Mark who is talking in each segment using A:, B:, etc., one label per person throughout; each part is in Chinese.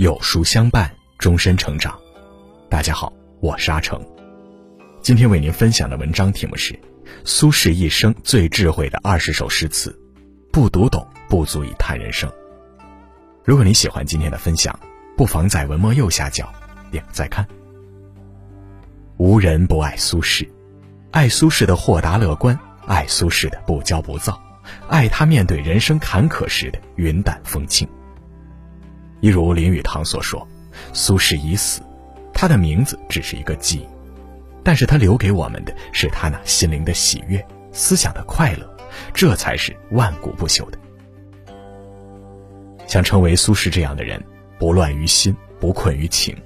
A: 有书相伴，终身成长。大家好，我是阿成。今天为您分享的文章题目是《苏轼一生最智慧的二十首诗词》，不读懂不足以谈人生。如果你喜欢今天的分享，不妨在文末右下角点个再看。无人不爱苏轼，爱苏轼的豁达乐观，爱苏轼的不骄不躁，爱他面对人生坎坷时的云淡风轻。一如林语堂所说：“苏轼已死，他的名字只是一个记忆，但是他留给我们的是他那心灵的喜悦、思想的快乐，这才是万古不朽的。”想成为苏轼这样的人，不乱于心，不困于情，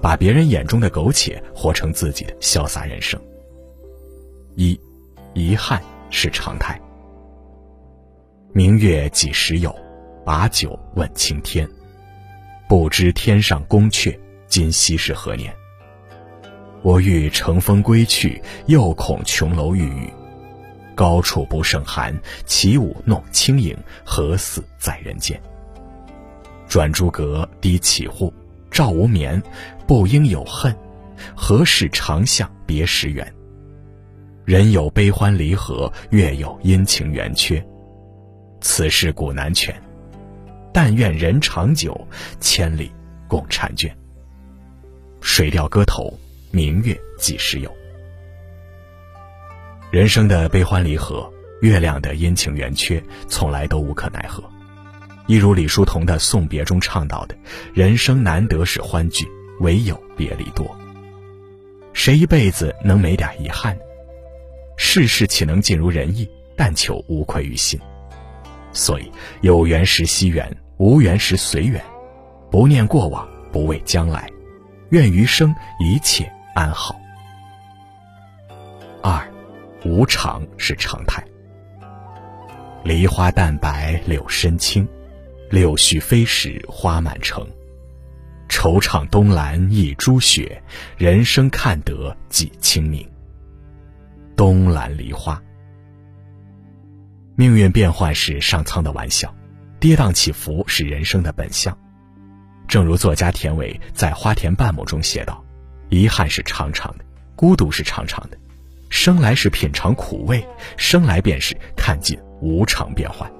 A: 把别人眼中的苟且活成自己的潇洒人生。一，遗憾是常态。明月几时有？把酒问青天。不知天上宫阙，今夕是何年？我欲乘风归去，又恐琼楼玉宇。高处不胜寒，起舞弄清影，何似在人间？转朱阁，低绮户，照无眠。不应有恨，何事长向别时圆？人有悲欢离合，月有阴晴圆缺。此事古难全。但愿人长久，千里共婵娟。水调歌头，明月几时有？人生的悲欢离合，月亮的阴晴圆缺，从来都无可奈何。一如李叔同的《送别》中唱到的：“人生难得是欢聚，唯有别离多。”谁一辈子能没点遗憾？世事岂能尽如人意？但求无愧于心。所以，有缘时惜缘，无缘时随缘，不念过往，不畏将来，愿余生一切安好。二，无常是常态。梨花淡白柳深青，柳絮飞时花满城。惆怅东栏一株雪，人生看得几清明。东栏梨花。命运变幻是上苍的玩笑，跌宕起伏是人生的本相。正如作家田伟在《花田半亩》中写道：“遗憾是长长的，孤独是长长的，生来是品尝苦味，生来便是看尽无常变幻。”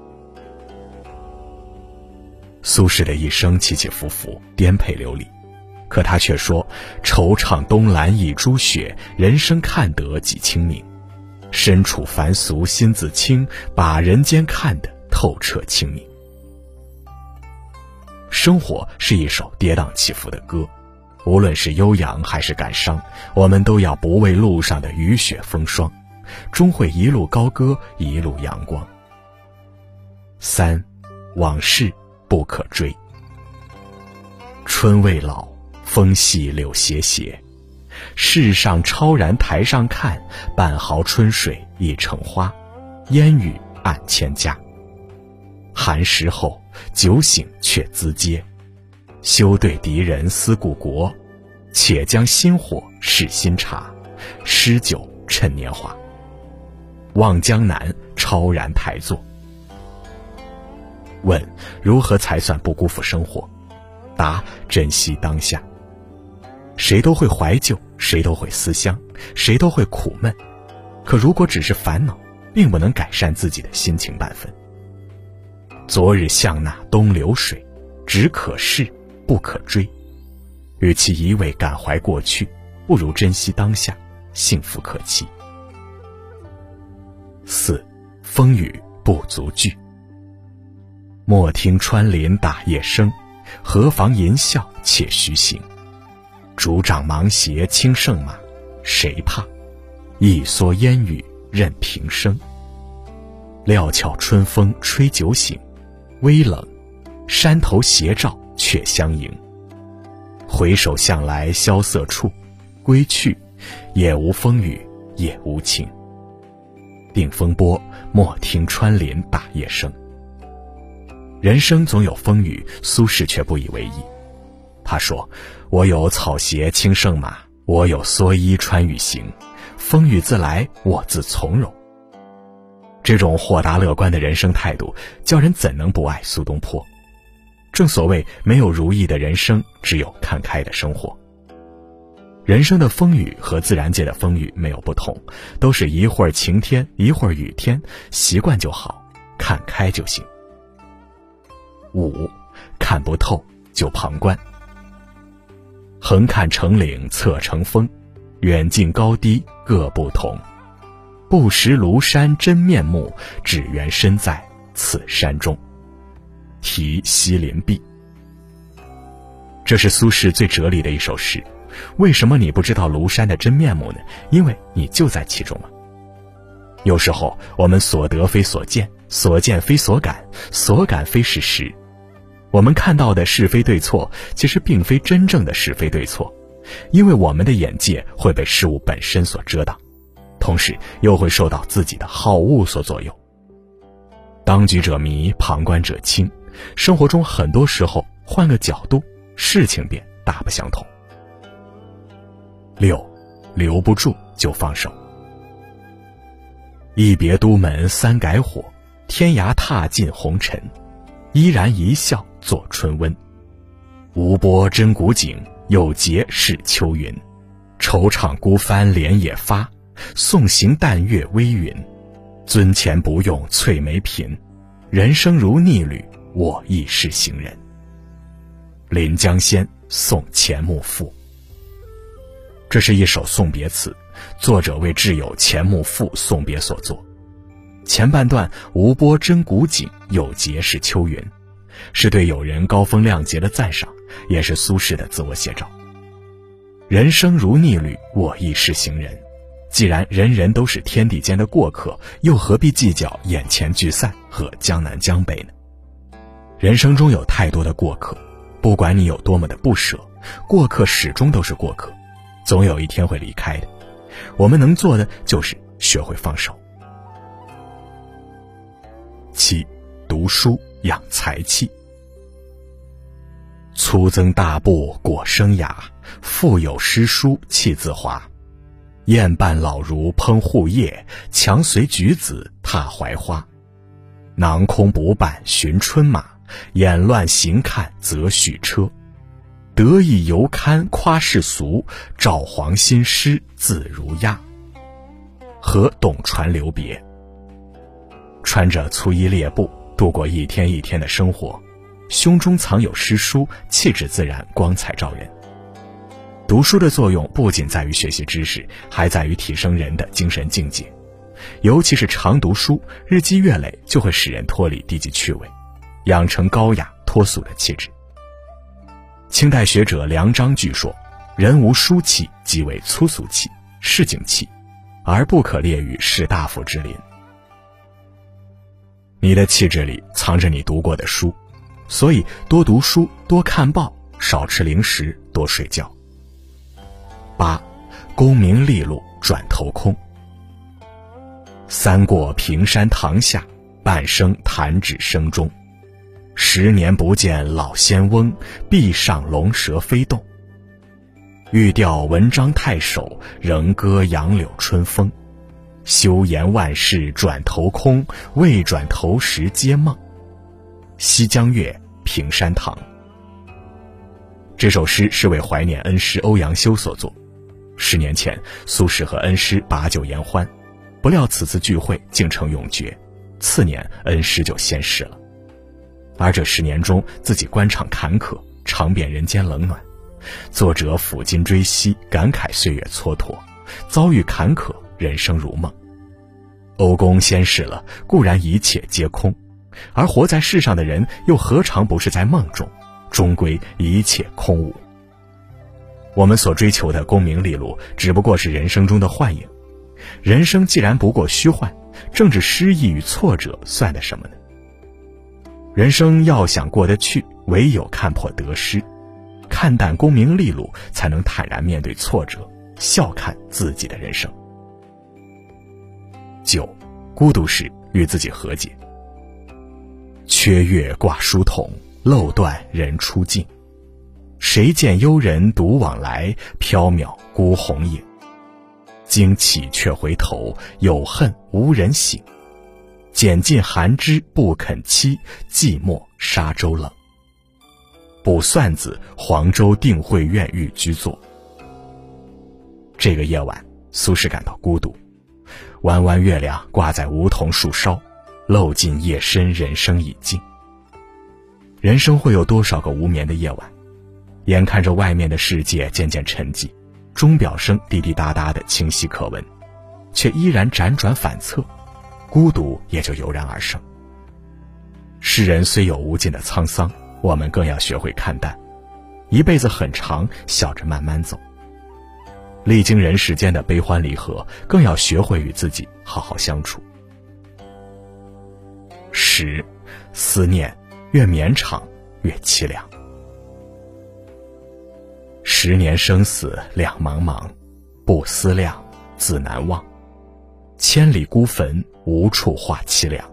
A: 苏轼的一生起起伏伏，颠沛流离，可他却说：“惆怅东栏一株雪，人生看得几清明。”身处凡俗心自清，把人间看得透彻清明。生活是一首跌宕起伏的歌，无论是悠扬还是感伤，我们都要不畏路上的雨雪风霜，终会一路高歌，一路阳光。三，往事不可追。春未老，风细柳斜斜。世上超然台上看，半壕春水一城花，烟雨暗千家。寒食后，酒醒却咨嗟，休对敌人思故国，且将新火试新茶，诗酒趁年华。望江南，超然台坐。问如何才算不辜负生活？答珍惜当下。谁都会怀旧，谁都会思乡，谁都会苦闷。可如果只是烦恼，并不能改善自己的心情半分。昨日像那东流水，只可逝不可追。与其一味感怀过去，不如珍惜当下，幸福可期。四，风雨不足惧。莫听穿林打叶声，何妨吟啸且徐行。竹杖芒鞋轻胜马，谁怕？一蓑烟雨任平生。料峭春风吹酒醒，微冷，山头斜照却相迎。回首向来萧瑟处，归去，也无风雨也无晴。定风波，莫听穿林打叶声。人生总有风雨，苏轼却不以为意。他说：“我有草鞋轻胜马，我有蓑衣穿雨行。风雨自来，我自从容。”这种豁达乐观的人生态度，叫人怎能不爱苏东坡？正所谓，没有如意的人生，只有看开的生活。人生的风雨和自然界的风雨没有不同，都是一会儿晴天，一会儿雨天，习惯就好，看开就行。五，看不透就旁观。横看成岭侧成峰，远近高低各不同。不识庐山真面目，只缘身在此山中。题西林壁。这是苏轼最哲理的一首诗。为什么你不知道庐山的真面目呢？因为你就在其中啊。有时候我们所得非所见，所见非所感，所感非事实。我们看到的是非对错，其实并非真正的是非对错，因为我们的眼界会被事物本身所遮挡，同时又会受到自己的好恶所左右。当局者迷，旁观者清。生活中很多时候换个角度，事情便大不相同。六，留不住就放手。一别都门三改火，天涯踏尽红尘，依然一笑。作春温，无波真古井，有节是秋云。惆怅孤帆连夜发，送行淡月微云。尊前不用翠眉颦，人生如逆旅，我亦是行人。临江仙送钱穆父。这是一首送别词，作者为挚友钱穆父送别所作。前半段无波真古井，有节是秋云。是对友人高风亮节的赞赏，也是苏轼的自我写照。人生如逆旅，我亦是行人。既然人人都是天地间的过客，又何必计较眼前聚散和江南江北呢？人生中有太多的过客，不管你有多么的不舍，过客始终都是过客，总有一天会离开的。我们能做的就是学会放手。七，读书。养才气，粗增大布裹生涯，腹有诗书气自华。燕伴老儒烹户叶，强随举子踏槐花。囊空不伴寻春马，眼乱行看择许车。得意犹堪夸世俗，照黄新诗自如鸦。和董传留别，穿着粗衣劣布。度过一天一天的生活，胸中藏有诗书，气质自然，光彩照人。读书的作用不仅在于学习知识，还在于提升人的精神境界。尤其是常读书，日积月累，就会使人脱离低级趣味，养成高雅脱俗的气质。清代学者梁章钜说：“人无书气，即为粗俗气、市井气，而不可列于士大夫之林。”你的气质里藏着你读过的书，所以多读书，多看报，少吃零食，多睡觉。八，功名利禄转头空。三过平山堂下，半生弹指声中。十年不见老仙翁，壁上龙蛇飞动。欲调文章太守，仍歌杨柳春风。休言万事转头空，未转头时皆梦。西江月·平山堂。这首诗是为怀念恩师欧阳修所作。十年前，苏轼和恩师把酒言欢，不料此次聚会竟成永诀。次年，恩师就仙逝了。而这十年中，自己官场坎坷，尝遍人间冷暖。作者抚今追昔，感慨岁月蹉跎，遭遇坎坷，人生如梦。欧公仙逝了，固然一切皆空，而活在世上的人又何尝不是在梦中？终归一切空无。我们所追求的功名利禄，只不过是人生中的幻影。人生既然不过虚幻，政治失意与挫折算得什么呢？人生要想过得去，唯有看破得失，看淡功名利禄，才能坦然面对挫折，笑看自己的人生。九，孤独时与自己和解。缺月挂书筒，漏断人初静。谁见幽人独往来，缥缈孤鸿影。惊起却回头，有恨无人省。拣尽寒枝不肯栖，寂寞沙洲冷。卜算子黄州定慧院寓居作。这个夜晚，苏轼感到孤独。弯弯月亮挂在梧桐树梢，漏尽夜深人生已尽。人生会有多少个无眠的夜晚？眼看着外面的世界渐渐沉寂，钟表声滴滴答答的清晰可闻，却依然辗转反侧，孤独也就油然而生。世人虽有无尽的沧桑，我们更要学会看淡。一辈子很长，笑着慢慢走。历经人世间的悲欢离合，更要学会与自己好好相处。十，思念越绵长越凄凉。十年生死两茫茫，不思量，自难忘。千里孤坟，无处话凄凉。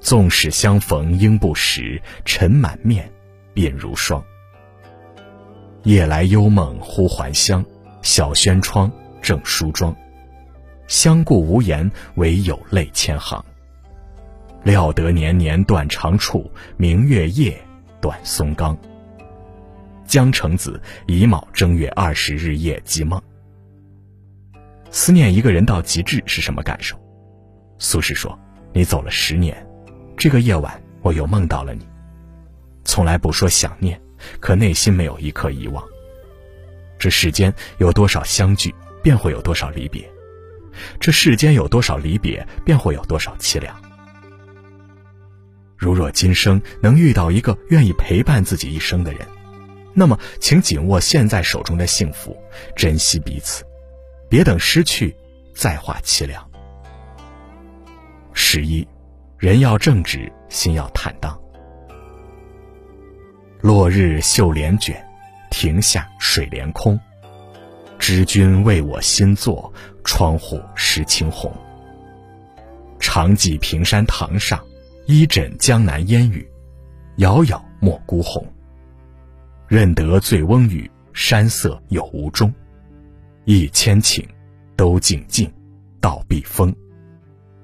A: 纵使相逢应不识，尘满面，鬓如霜。夜来幽梦忽还乡，小轩窗，正梳妆。相顾无言，唯有泪千行。料得年年断肠处，明月夜，短松冈。江城子，乙卯正月二十日夜记梦。思念一个人到极致是什么感受？苏轼说：“你走了十年，这个夜晚我又梦到了你。从来不说想念，可内心没有一刻遗忘。这世间有多少相聚，便会有多少离别；这世间有多少离别，便会有多少凄凉。如若今生能遇到一个愿意陪伴自己一生的人。”那么，请紧握现在手中的幸福，珍惜彼此，别等失去，再化凄凉。十一，人要正直，心要坦荡。落日绣帘卷，庭下水帘空。知君为我新作，窗户湿青红。常记平山堂上，一枕江南烟雨，杳杳莫孤鸿。认得醉翁语，山色有无中。一千顷，都静静，到避风。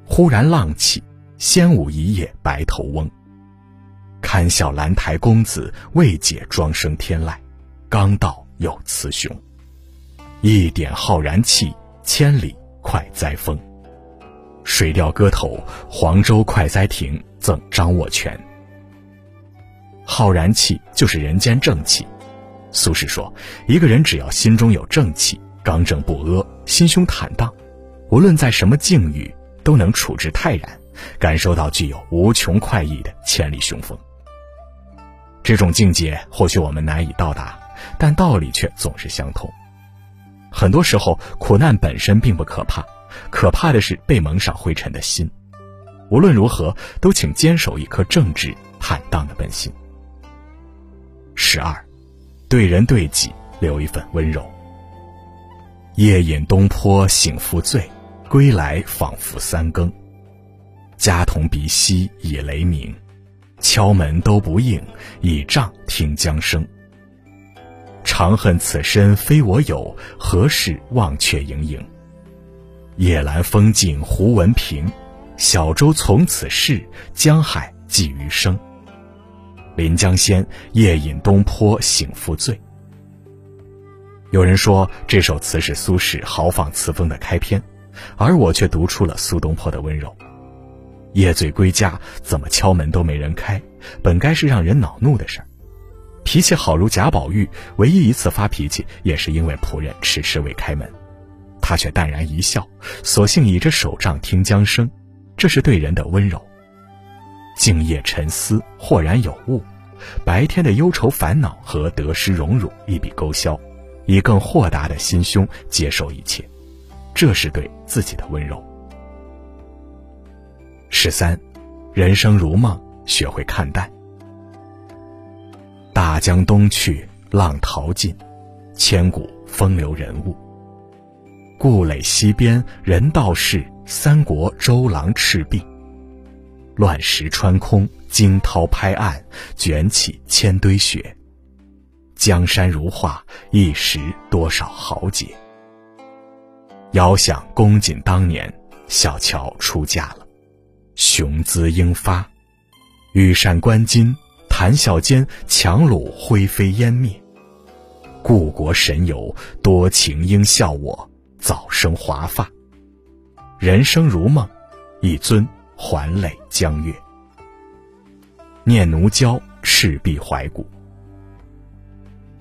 A: 忽然浪起，掀舞一夜白头翁。堪笑兰台公子，未解庄生天籁。刚到有雌雄。一点浩然气，千里快哉风。《水调歌头·黄州快哉亭》赠张握泉。浩然气就是人间正气。苏轼说：“一个人只要心中有正气，刚正不阿，心胸坦荡，无论在什么境遇，都能处之泰然，感受到具有无穷快意的千里雄风。这种境界或许我们难以到达，但道理却总是相通。很多时候，苦难本身并不可怕，可怕的是被蒙上灰尘的心。无论如何，都请坚守一颗正直坦荡的本心。”十二，对人对己留一份温柔。夜饮东坡醒复醉，归来仿佛三更。家童鼻息已雷鸣，敲门都不应，倚杖听江声。长恨此身非我有，何事忘却营营？夜阑风静胡文平，小舟从此逝，江海寄余生。临江仙，夜饮东坡醒复醉。有人说这首词是苏轼豪放词风的开篇，而我却读出了苏东坡的温柔。夜醉归家，怎么敲门都没人开，本该是让人恼怒的事儿。脾气好如贾宝玉，唯一一次发脾气，也是因为仆人迟迟未开门，他却淡然一笑，索性倚着手杖听江声，这是对人的温柔。静夜沉思，豁然有悟，白天的忧愁烦恼和得失荣辱一笔勾销，以更豁达的心胸接受一切，这是对自己的温柔。十三，人生如梦，学会看淡。大江东去，浪淘尽，千古风流人物。故垒西边，人道是三国周郎赤壁。乱石穿空，惊涛拍岸，卷起千堆雪。江山如画，一时多少豪杰。遥想公瑾当年，小乔出嫁了，雄姿英发，羽扇纶巾，谈笑间，樯橹灰飞烟灭。故国神游，多情应笑我早生华发。人生如梦，一尊还酹江月。念奴娇，赤壁怀古。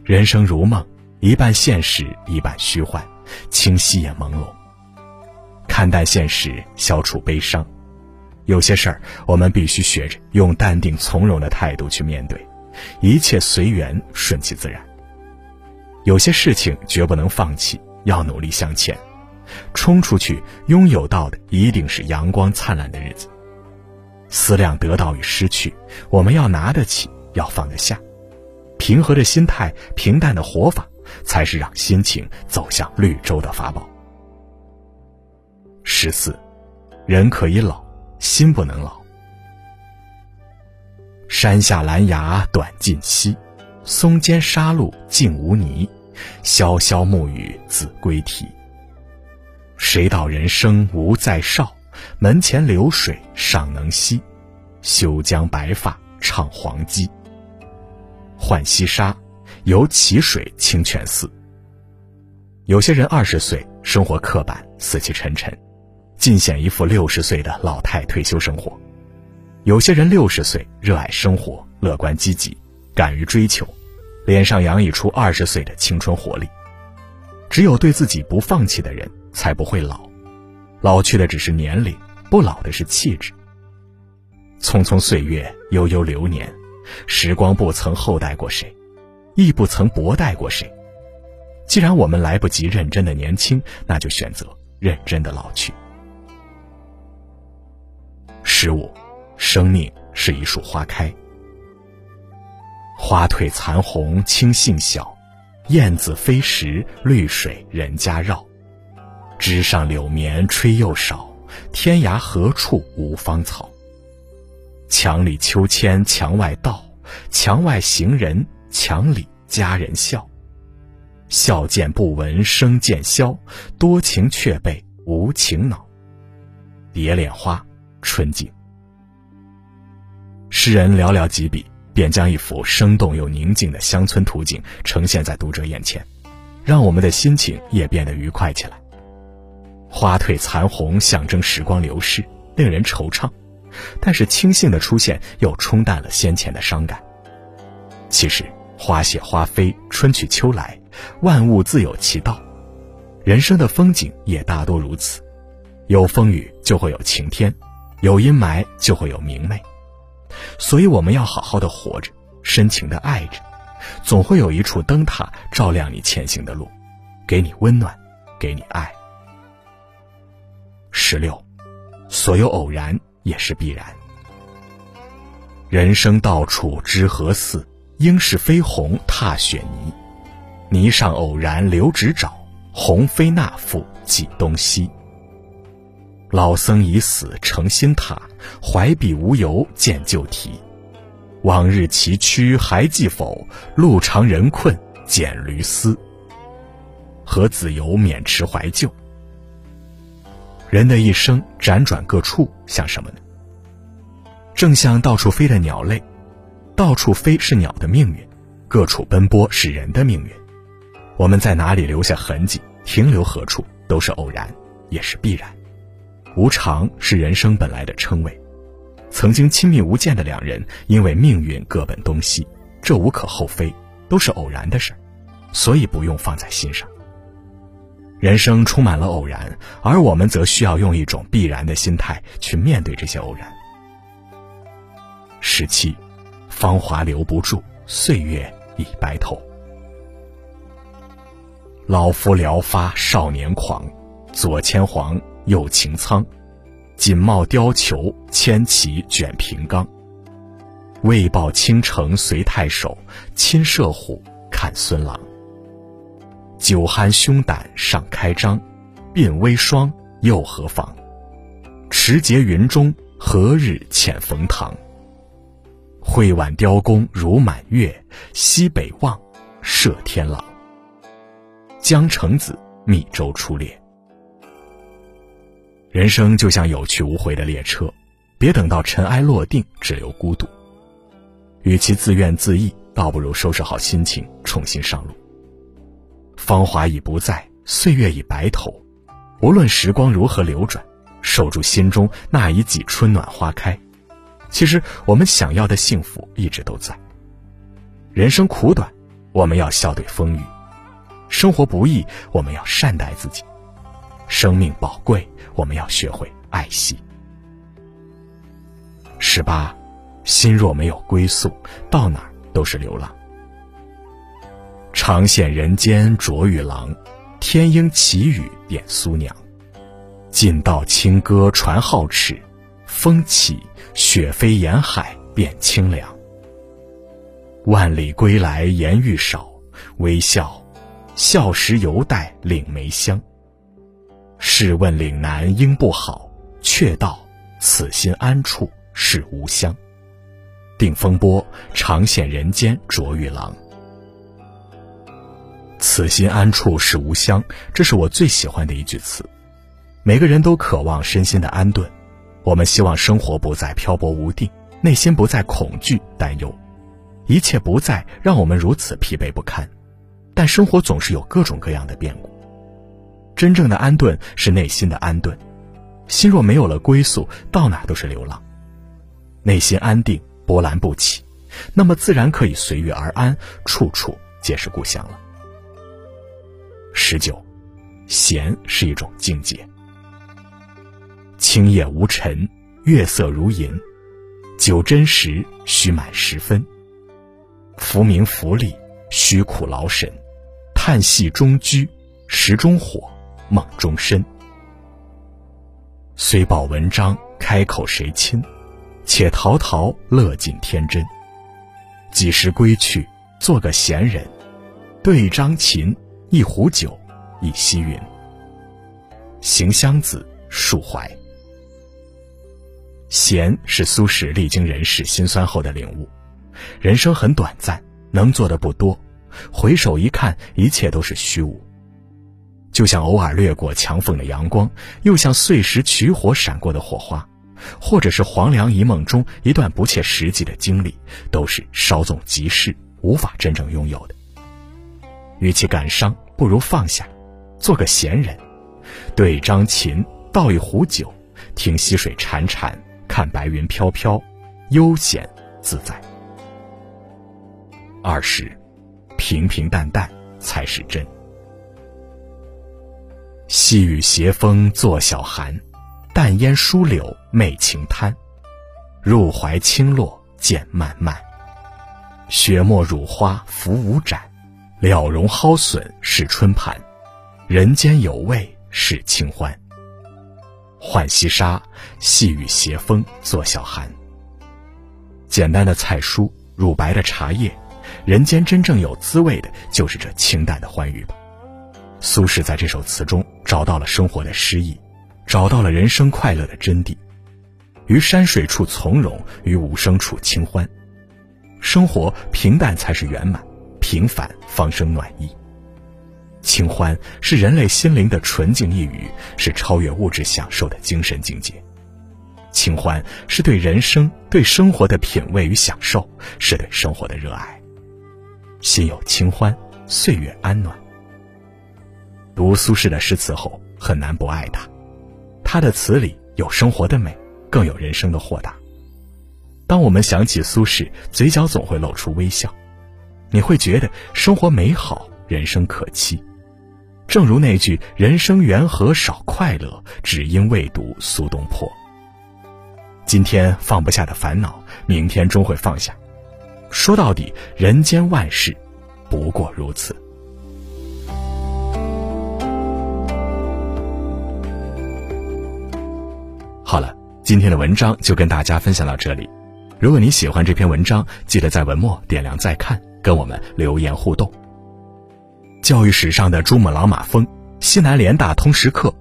A: 人生如梦，一半现实，一半虚幻，清晰也朦胧。看淡现实，消除悲伤。有些事儿，我们必须学着用淡定从容的态度去面对，一切随缘，顺其自然。有些事情绝不能放弃，要努力向前，冲出去，拥有到的一定是阳光灿烂的日子。思量得到与失去，我们要拿得起，要放得下，平和的心态，平淡的活法，才是让心情走向绿洲的法宝。十四，人可以老。心不能老。山下兰芽短浸溪，松间沙路净无泥。潇潇暮雨子规啼。谁道人生无再少？门前流水尚能西。休将白发唱黄鸡。浣溪沙，游蕲水清泉寺。有些人二十岁生活刻板，死气沉沉。尽显一副六十岁的老态退休生活，有些人六十岁热爱生活，乐观积极，敢于追求，脸上洋溢出二十岁的青春活力。只有对自己不放弃的人，才不会老。老去的只是年龄，不老的是气质。匆匆岁月，悠悠流年，时光不曾厚待过谁，亦不曾薄待过谁。既然我们来不及认真的年轻，那就选择认真的老去。十五，生命是一束花开。花褪残红青杏小，燕子飞时绿水人家绕。枝上柳绵吹又少，天涯何处无芳草。墙里秋千墙外道，墙外行人墙里佳人笑。笑渐不闻声渐消，多情却被无情恼。蝶恋花。春景，诗人寥寥几笔，便将一幅生动又宁静的乡村图景呈现在读者眼前，让我们的心情也变得愉快起来。花褪残红，象征时光流逝，令人惆怅；但是清杏的出现又冲淡了先前的伤感。其实，花谢花飞，春去秋来，万物自有其道，人生的风景也大多如此。有风雨，就会有晴天。有阴霾就会有明媚，所以我们要好好的活着，深情的爱着，总会有一处灯塔照亮你前行的路，给你温暖，给你爱。十六，所有偶然也是必然。人生到处知何似？应是飞鸿踏雪泥。泥上偶然留指爪，鸿飞那复计东西。老僧已死成新塔，怀笔无由见旧题。往日崎岖还记否？路长人困蹇驴嘶。何子由免持怀旧？人的一生辗转各处，像什么呢？正像到处飞的鸟类，到处飞是鸟的命运，各处奔波是人的命运。我们在哪里留下痕迹，停留何处，都是偶然，也是必然。无常是人生本来的称谓，曾经亲密无间的两人，因为命运各奔东西，这无可厚非，都是偶然的事，所以不用放在心上。人生充满了偶然，而我们则需要用一种必然的心态去面对这些偶然。十七，芳华留不住，岁月已白头。老夫聊发少年狂，左牵黄。有擎苍，锦帽貂裘，千骑卷平冈。为报倾城随太守，亲射虎，看孙郎。酒酣胸胆尚开张，鬓微霜又何妨？持节云中，何日遣冯唐？会挽雕弓如满月，西北望，射天狼。江城子，密州出猎。人生就像有去无回的列车，别等到尘埃落定，只留孤独。与其自怨自艾，倒不如收拾好心情，重新上路。芳华已不在，岁月已白头，无论时光如何流转，守住心中那一季春暖花开。其实我们想要的幸福一直都在。人生苦短，我们要笑对风雨；生活不易，我们要善待自己；生命宝贵，我们要学会爱惜。十八，心若没有归宿，到哪儿都是流浪。长羡人间卓玉郎，天鹰奇语点苏娘。尽道清歌传皓齿，风起雪飞沿海变清凉。万里归来颜欲少，微笑，笑时犹带岭梅香。试问岭南应不好，却道此心安处。是吾乡。定风波，长羡人间卓玉郎。此心安处是吾乡，这是我最喜欢的一句词。每个人都渴望身心的安顿，我们希望生活不再漂泊无定，内心不再恐惧担忧，一切不再让我们如此疲惫不堪。但生活总是有各种各样的变故。真正的安顿是内心的安顿，心若没有了归宿，到哪都是流浪。内心安定，波澜不起，那么自然可以随遇而安，处处皆是故乡了。十九，闲是一种境界。清夜无尘，月色如银，酒真时须满十分。浮名浮利，虚苦劳神，叹息中居，石中火，梦中身。虽报文章，开口谁亲？且陶陶乐尽天真。几时归去，做个闲人，对张琴，一壶酒，一溪云。行香子，述怀。闲是苏轼历经人世辛酸后的领悟。人生很短暂，能做的不多，回首一看，一切都是虚无。就像偶尔掠过墙缝的阳光，又像碎石取火闪过的火花。或者是黄粱一梦中一段不切实际的经历，都是稍纵即逝，无法真正拥有的。与其感伤，不如放下，做个闲人，对张琴，倒一壶酒，听溪水潺潺，看白云飘飘，悠闲自在。二十，平平淡淡才是真。细雨斜风作晓寒。淡烟疏柳媚晴滩，入怀轻落渐漫漫。雪沫乳花浮无盏，了容蒿笋是春盘。人间有味是清欢。浣溪沙，细雨斜风作晓寒。简单的菜蔬，乳白的茶叶，人间真正有滋味的，就是这清淡的欢愉吧。苏轼在这首词中找到了生活的诗意。找到了人生快乐的真谛，于山水处从容，于无声处清欢。生活平淡才是圆满，平凡方生暖意。清欢是人类心灵的纯净一语，是超越物质享受的精神境界。清欢是对人生、对生活的品味与享受，是对生活的热爱。心有清欢，岁月安暖。读苏轼的诗词后，很难不爱他。他的词里有生活的美，更有人生的豁达。当我们想起苏轼，嘴角总会露出微笑，你会觉得生活美好，人生可期。正如那句“人生缘何少快乐，只因未读苏东坡”。今天放不下的烦恼，明天终会放下。说到底，人间万事，不过如此。好了，今天的文章就跟大家分享到这里。如果你喜欢这篇文章，记得在文末点亮再看，跟我们留言互动。教育史上的珠穆朗玛峰，西南联大通识课，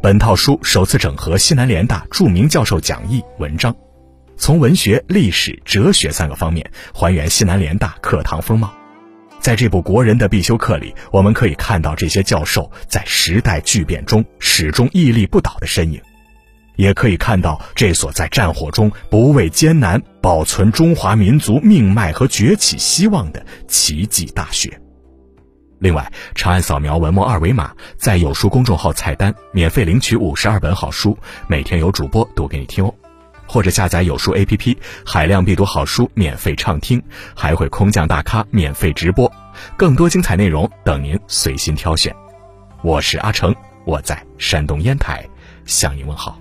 A: 本套书首次整合西南联大著名教授讲义文章，从文学、历史、哲学三个方面还原西南联大课堂风貌。在这部国人的必修课里，我们可以看到这些教授在时代巨变中始终屹立不倒的身影。也可以看到这所在战火中不畏艰难、保存中华民族命脉和崛起希望的奇迹大学。另外，长按扫描文末二维码，在有书公众号菜单免费领取五十二本好书，每天有主播读给你听哦。或者下载有书 APP，海量必读好书免费畅听，还会空降大咖免费直播，更多精彩内容等您随心挑选。我是阿成，我在山东烟台向您问好。